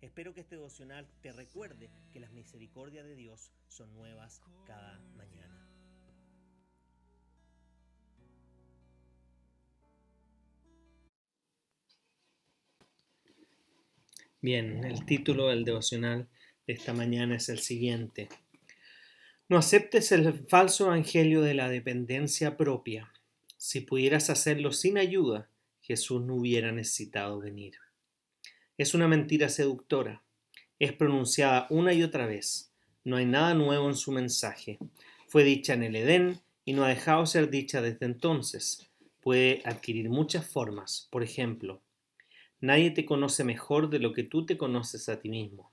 Espero que este devocional te recuerde que las misericordias de Dios son nuevas cada mañana. Bien, el título del devocional de esta mañana es el siguiente. No aceptes el falso evangelio de la dependencia propia. Si pudieras hacerlo sin ayuda, Jesús no hubiera necesitado venir. Es una mentira seductora. Es pronunciada una y otra vez. No hay nada nuevo en su mensaje. Fue dicha en el Edén y no ha dejado ser dicha desde entonces. Puede adquirir muchas formas. Por ejemplo, Nadie te conoce mejor de lo que tú te conoces a ti mismo.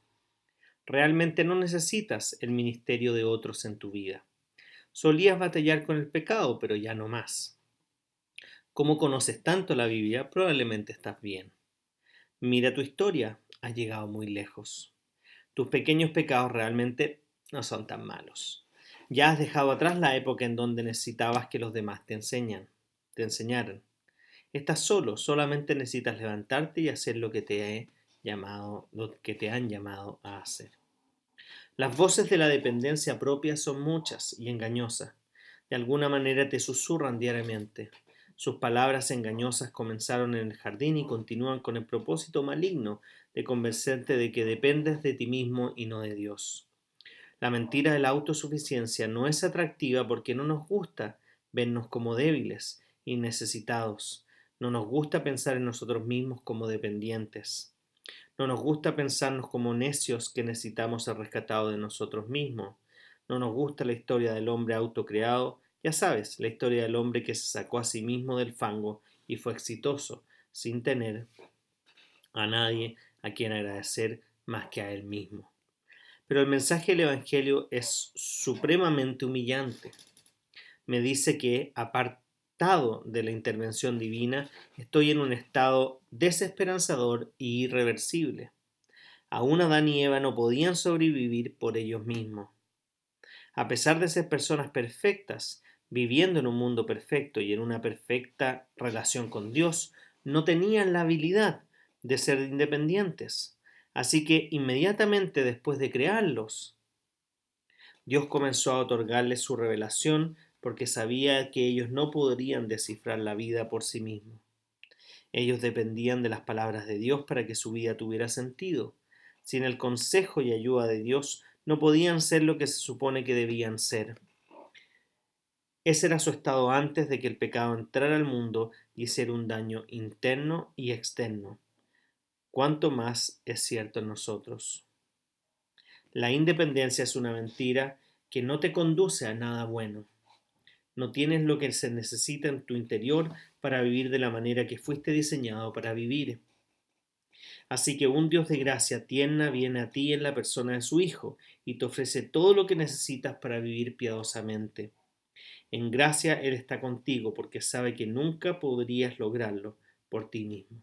Realmente no necesitas el ministerio de otros en tu vida. Solías batallar con el pecado, pero ya no más. Como conoces tanto la Biblia, probablemente estás bien. Mira tu historia, has llegado muy lejos. Tus pequeños pecados realmente no son tan malos. Ya has dejado atrás la época en donde necesitabas que los demás te enseñan, te enseñaran. Estás solo, solamente necesitas levantarte y hacer lo que te he llamado, lo que te han llamado a hacer. Las voces de la dependencia propia son muchas y engañosas. De alguna manera te susurran diariamente. Sus palabras engañosas comenzaron en el jardín y continúan con el propósito maligno de convencerte de que dependes de ti mismo y no de Dios. La mentira de la autosuficiencia no es atractiva porque no nos gusta vernos como débiles y necesitados. No nos gusta pensar en nosotros mismos como dependientes. No nos gusta pensarnos como necios que necesitamos ser rescatados de nosotros mismos. No nos gusta la historia del hombre autocreado, ya sabes, la historia del hombre que se sacó a sí mismo del fango y fue exitoso, sin tener a nadie a quien agradecer más que a él mismo. Pero el mensaje del Evangelio es supremamente humillante. Me dice que, aparte de la intervención divina, estoy en un estado desesperanzador e irreversible. Aún Adán y Eva no podían sobrevivir por ellos mismos. A pesar de ser personas perfectas, viviendo en un mundo perfecto y en una perfecta relación con Dios, no tenían la habilidad de ser independientes. Así que inmediatamente después de crearlos, Dios comenzó a otorgarles su revelación porque sabía que ellos no podrían descifrar la vida por sí mismos. Ellos dependían de las palabras de Dios para que su vida tuviera sentido. Sin el consejo y ayuda de Dios no podían ser lo que se supone que debían ser. Ese era su estado antes de que el pecado entrara al mundo y hiciera un daño interno y externo. ¿Cuánto más es cierto en nosotros? La independencia es una mentira que no te conduce a nada bueno. No tienes lo que se necesita en tu interior para vivir de la manera que fuiste diseñado para vivir. Así que un Dios de gracia tierna viene a ti en la persona de su Hijo y te ofrece todo lo que necesitas para vivir piadosamente. En gracia Él está contigo porque sabe que nunca podrías lograrlo por ti mismo.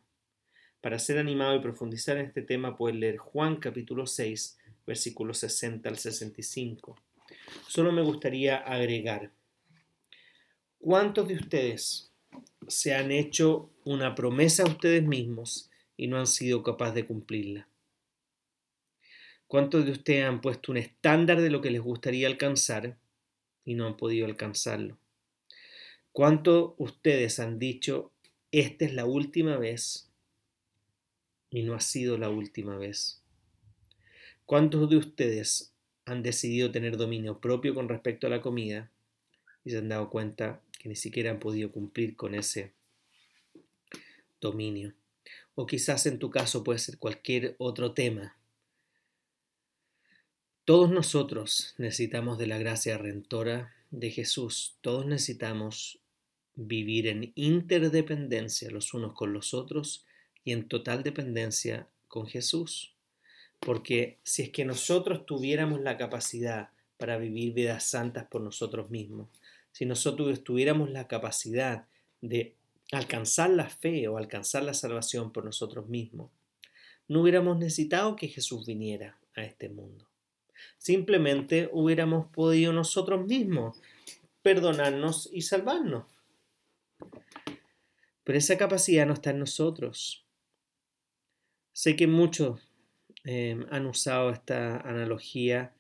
Para ser animado y profundizar en este tema puedes leer Juan capítulo 6, versículos 60 al 65. Solo me gustaría agregar ¿Cuántos de ustedes se han hecho una promesa a ustedes mismos y no han sido capaces de cumplirla? ¿Cuántos de ustedes han puesto un estándar de lo que les gustaría alcanzar y no han podido alcanzarlo? ¿Cuántos de ustedes han dicho, esta es la última vez y no ha sido la última vez? ¿Cuántos de ustedes han decidido tener dominio propio con respecto a la comida y se han dado cuenta que ni siquiera han podido cumplir con ese dominio. O quizás en tu caso puede ser cualquier otro tema. Todos nosotros necesitamos de la gracia redentora de Jesús. Todos necesitamos vivir en interdependencia los unos con los otros y en total dependencia con Jesús. Porque si es que nosotros tuviéramos la capacidad para vivir vidas santas por nosotros mismos. Si nosotros tuviéramos la capacidad de alcanzar la fe o alcanzar la salvación por nosotros mismos, no hubiéramos necesitado que Jesús viniera a este mundo. Simplemente hubiéramos podido nosotros mismos perdonarnos y salvarnos. Pero esa capacidad no está en nosotros. Sé que muchos eh, han usado esta analogía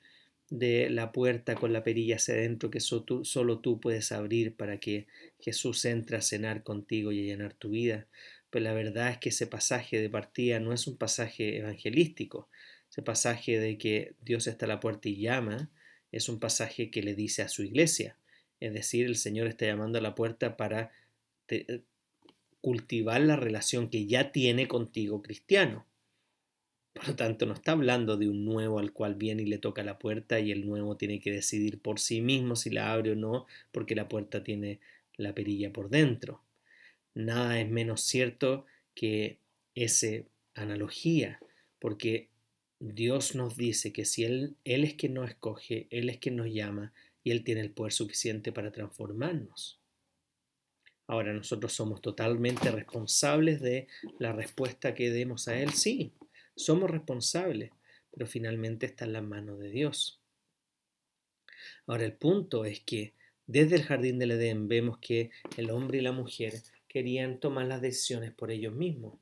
de la puerta con la perilla hacia adentro que solo tú puedes abrir para que Jesús entre a cenar contigo y a llenar tu vida. Pero la verdad es que ese pasaje de partida no es un pasaje evangelístico. Ese pasaje de que Dios está a la puerta y llama es un pasaje que le dice a su iglesia. Es decir, el Señor está llamando a la puerta para cultivar la relación que ya tiene contigo cristiano. Por lo tanto, no está hablando de un nuevo al cual viene y le toca la puerta y el nuevo tiene que decidir por sí mismo si la abre o no, porque la puerta tiene la perilla por dentro. Nada es menos cierto que esa analogía, porque Dios nos dice que si Él, es quien nos escoge, Él es quien nos llama y Él tiene el poder suficiente para transformarnos. Ahora nosotros somos totalmente responsables de la respuesta que demos a Él, sí, somos responsables, pero finalmente está en las manos de Dios. Ahora el punto es que desde el jardín del Edén vemos que el hombre y la mujer querían tomar las decisiones por ellos mismos.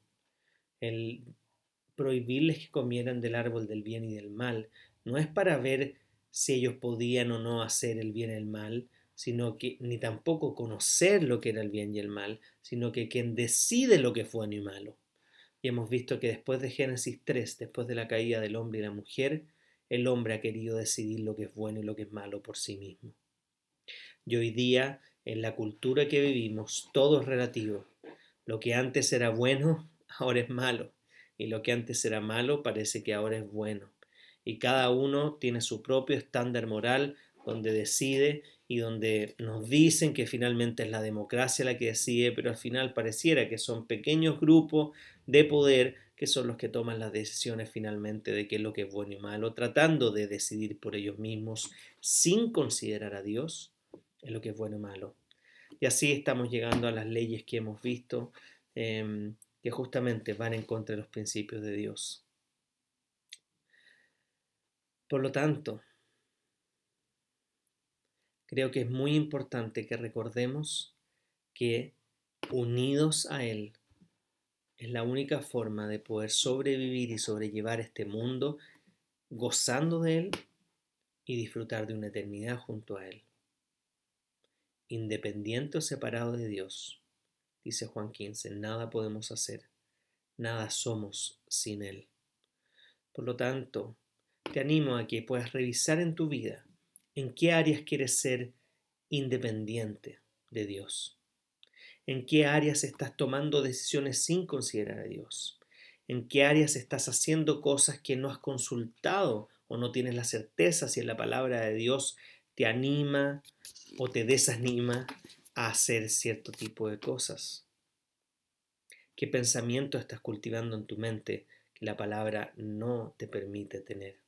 El prohibirles que comieran del árbol del bien y del mal no es para ver si ellos podían o no hacer el bien y el mal, sino que ni tampoco conocer lo que era el bien y el mal, sino que quien decide lo que es bueno y malo. Y hemos visto que después de Génesis 3, después de la caída del hombre y la mujer, el hombre ha querido decidir lo que es bueno y lo que es malo por sí mismo. Y hoy día, en la cultura que vivimos, todo es relativo. Lo que antes era bueno, ahora es malo. Y lo que antes era malo parece que ahora es bueno. Y cada uno tiene su propio estándar moral donde decide y donde nos dicen que finalmente es la democracia la que decide, pero al final pareciera que son pequeños grupos de poder que son los que toman las decisiones finalmente de qué es lo que es bueno y malo, tratando de decidir por ellos mismos sin considerar a Dios en lo que es bueno y malo. Y así estamos llegando a las leyes que hemos visto, em, que justamente van en contra de los principios de Dios. Por lo tanto, creo que es muy importante que recordemos que unidos a Él es la única forma de poder sobrevivir y sobrellevar este mundo gozando de Él y disfrutar de una eternidad junto a Él. Independiente o separado de Dios, dice Juan 15, nada podemos hacer, nada somos sin Él. Por lo tanto, te animo a que puedas revisar en tu vida ¿En qué áreas quieres ser independiente de Dios? ¿En qué áreas estás tomando decisiones sin considerar a Dios? ¿En qué áreas estás haciendo cosas que no has consultado o no tienes la certeza si la palabra de Dios te anima o te desanima hacer cierto tipo de cosas? ¿Qué pensamiento estás cultivando en tu mente que la palabra no te permite tener?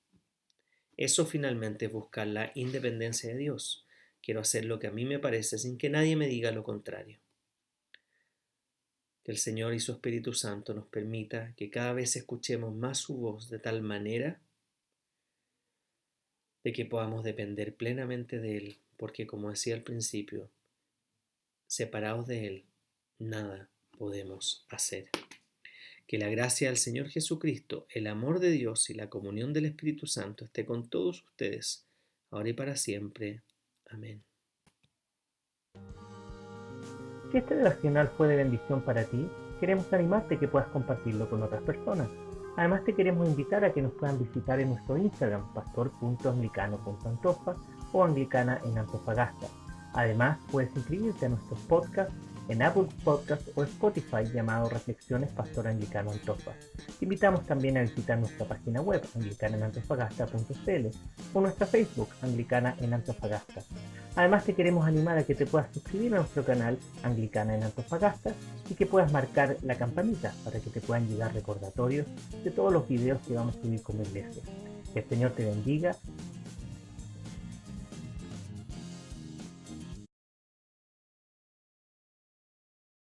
Eso finalmente es buscar la independencia de Dios. Quiero hacer lo que a mí me parece sin que nadie me diga lo contrario. Que el Señor y su Espíritu Santo nos permita que cada vez escuchemos más su voz de tal manera de que podamos depender plenamente de Él, porque como decía al principio, separados de Él, nada podemos hacer. Que la gracia del Señor Jesucristo, el amor de Dios y la comunión del Espíritu Santo esté con todos ustedes, ahora y para siempre. Amén. Si este devocional fue de bendición para ti, queremos animarte que puedas compartirlo con otras personas. Además te queremos invitar a que nos puedan visitar en nuestro Instagram, pastor.anglicano.antofa o anglicana en Antofagasta. Además, puedes inscribirte a nuestros podcasts en Apple Podcast o Spotify llamado Reflexiones Pastor Anglicano Antofa. Te invitamos también a visitar nuestra página web anglicanenantofagasta.cl o nuestra Facebook Anglicana en Antofagasta. Además te queremos animar a que te puedas suscribir a nuestro canal Anglicana en Antofagasta y que puedas marcar la campanita para que te puedan llegar recordatorios de todos los videos que vamos a subir como iglesia. Que el Señor te bendiga